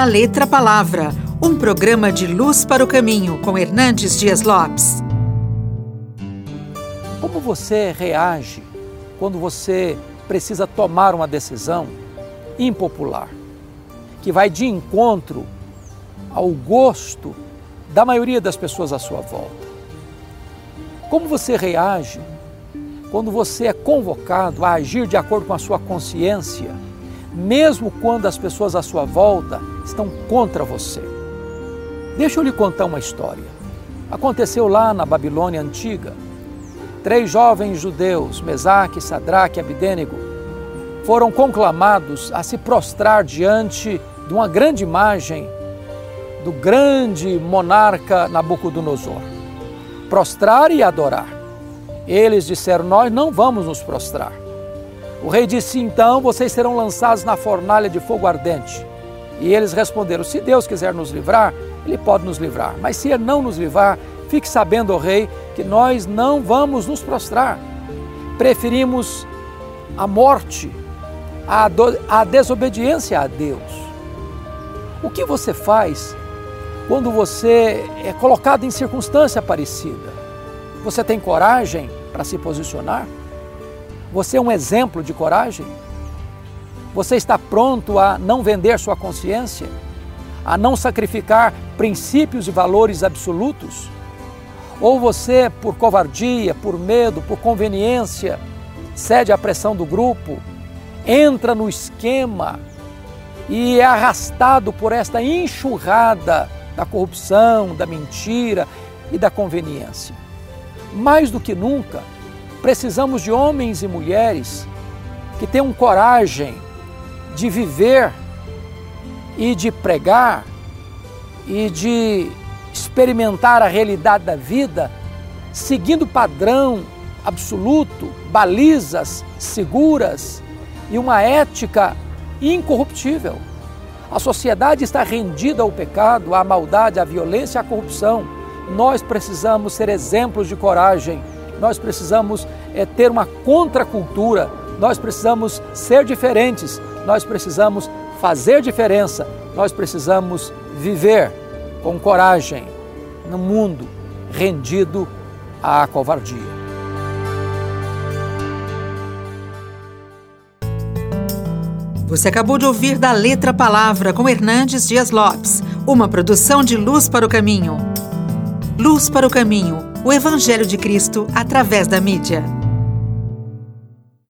da Letra Palavra, um programa de luz para o caminho com Hernandes Dias Lopes. Como você reage quando você precisa tomar uma decisão impopular, que vai de encontro ao gosto da maioria das pessoas à sua volta? Como você reage quando você é convocado a agir de acordo com a sua consciência, mesmo quando as pessoas à sua volta estão contra você? Deixa eu lhe contar uma história. Aconteceu lá na Babilônia antiga. Três jovens judeus, Mesaque, Sadraque e Abidênego, foram conclamados a se prostrar diante de uma grande imagem do grande monarca Nabucodonosor prostrar e adorar. Eles disseram: Nós não vamos nos prostrar. O rei disse: Então vocês serão lançados na fornalha de fogo ardente. E eles responderam: Se Deus quiser nos livrar, Ele pode nos livrar. Mas se Ele não nos livrar, fique sabendo, ó rei, que nós não vamos nos prostrar. Preferimos a morte, a, do, a desobediência a Deus. O que você faz quando você é colocado em circunstância parecida. Você tem coragem para se posicionar? Você é um exemplo de coragem? Você está pronto a não vender sua consciência? A não sacrificar princípios e valores absolutos? Ou você, por covardia, por medo, por conveniência, cede à pressão do grupo, entra no esquema e é arrastado por esta enxurrada da corrupção, da mentira e da conveniência. Mais do que nunca, precisamos de homens e mulheres que tenham coragem de viver e de pregar e de experimentar a realidade da vida seguindo padrão absoluto, balizas seguras e uma ética incorruptível. A sociedade está rendida ao pecado, à maldade, à violência, à corrupção. Nós precisamos ser exemplos de coragem, nós precisamos é, ter uma contracultura, nós precisamos ser diferentes, nós precisamos fazer diferença, nós precisamos viver com coragem no mundo rendido à covardia. Você acabou de ouvir da Letra Palavra com Hernandes Dias Lopes, uma produção de Luz para o Caminho. Luz para o Caminho, o Evangelho de Cristo através da mídia.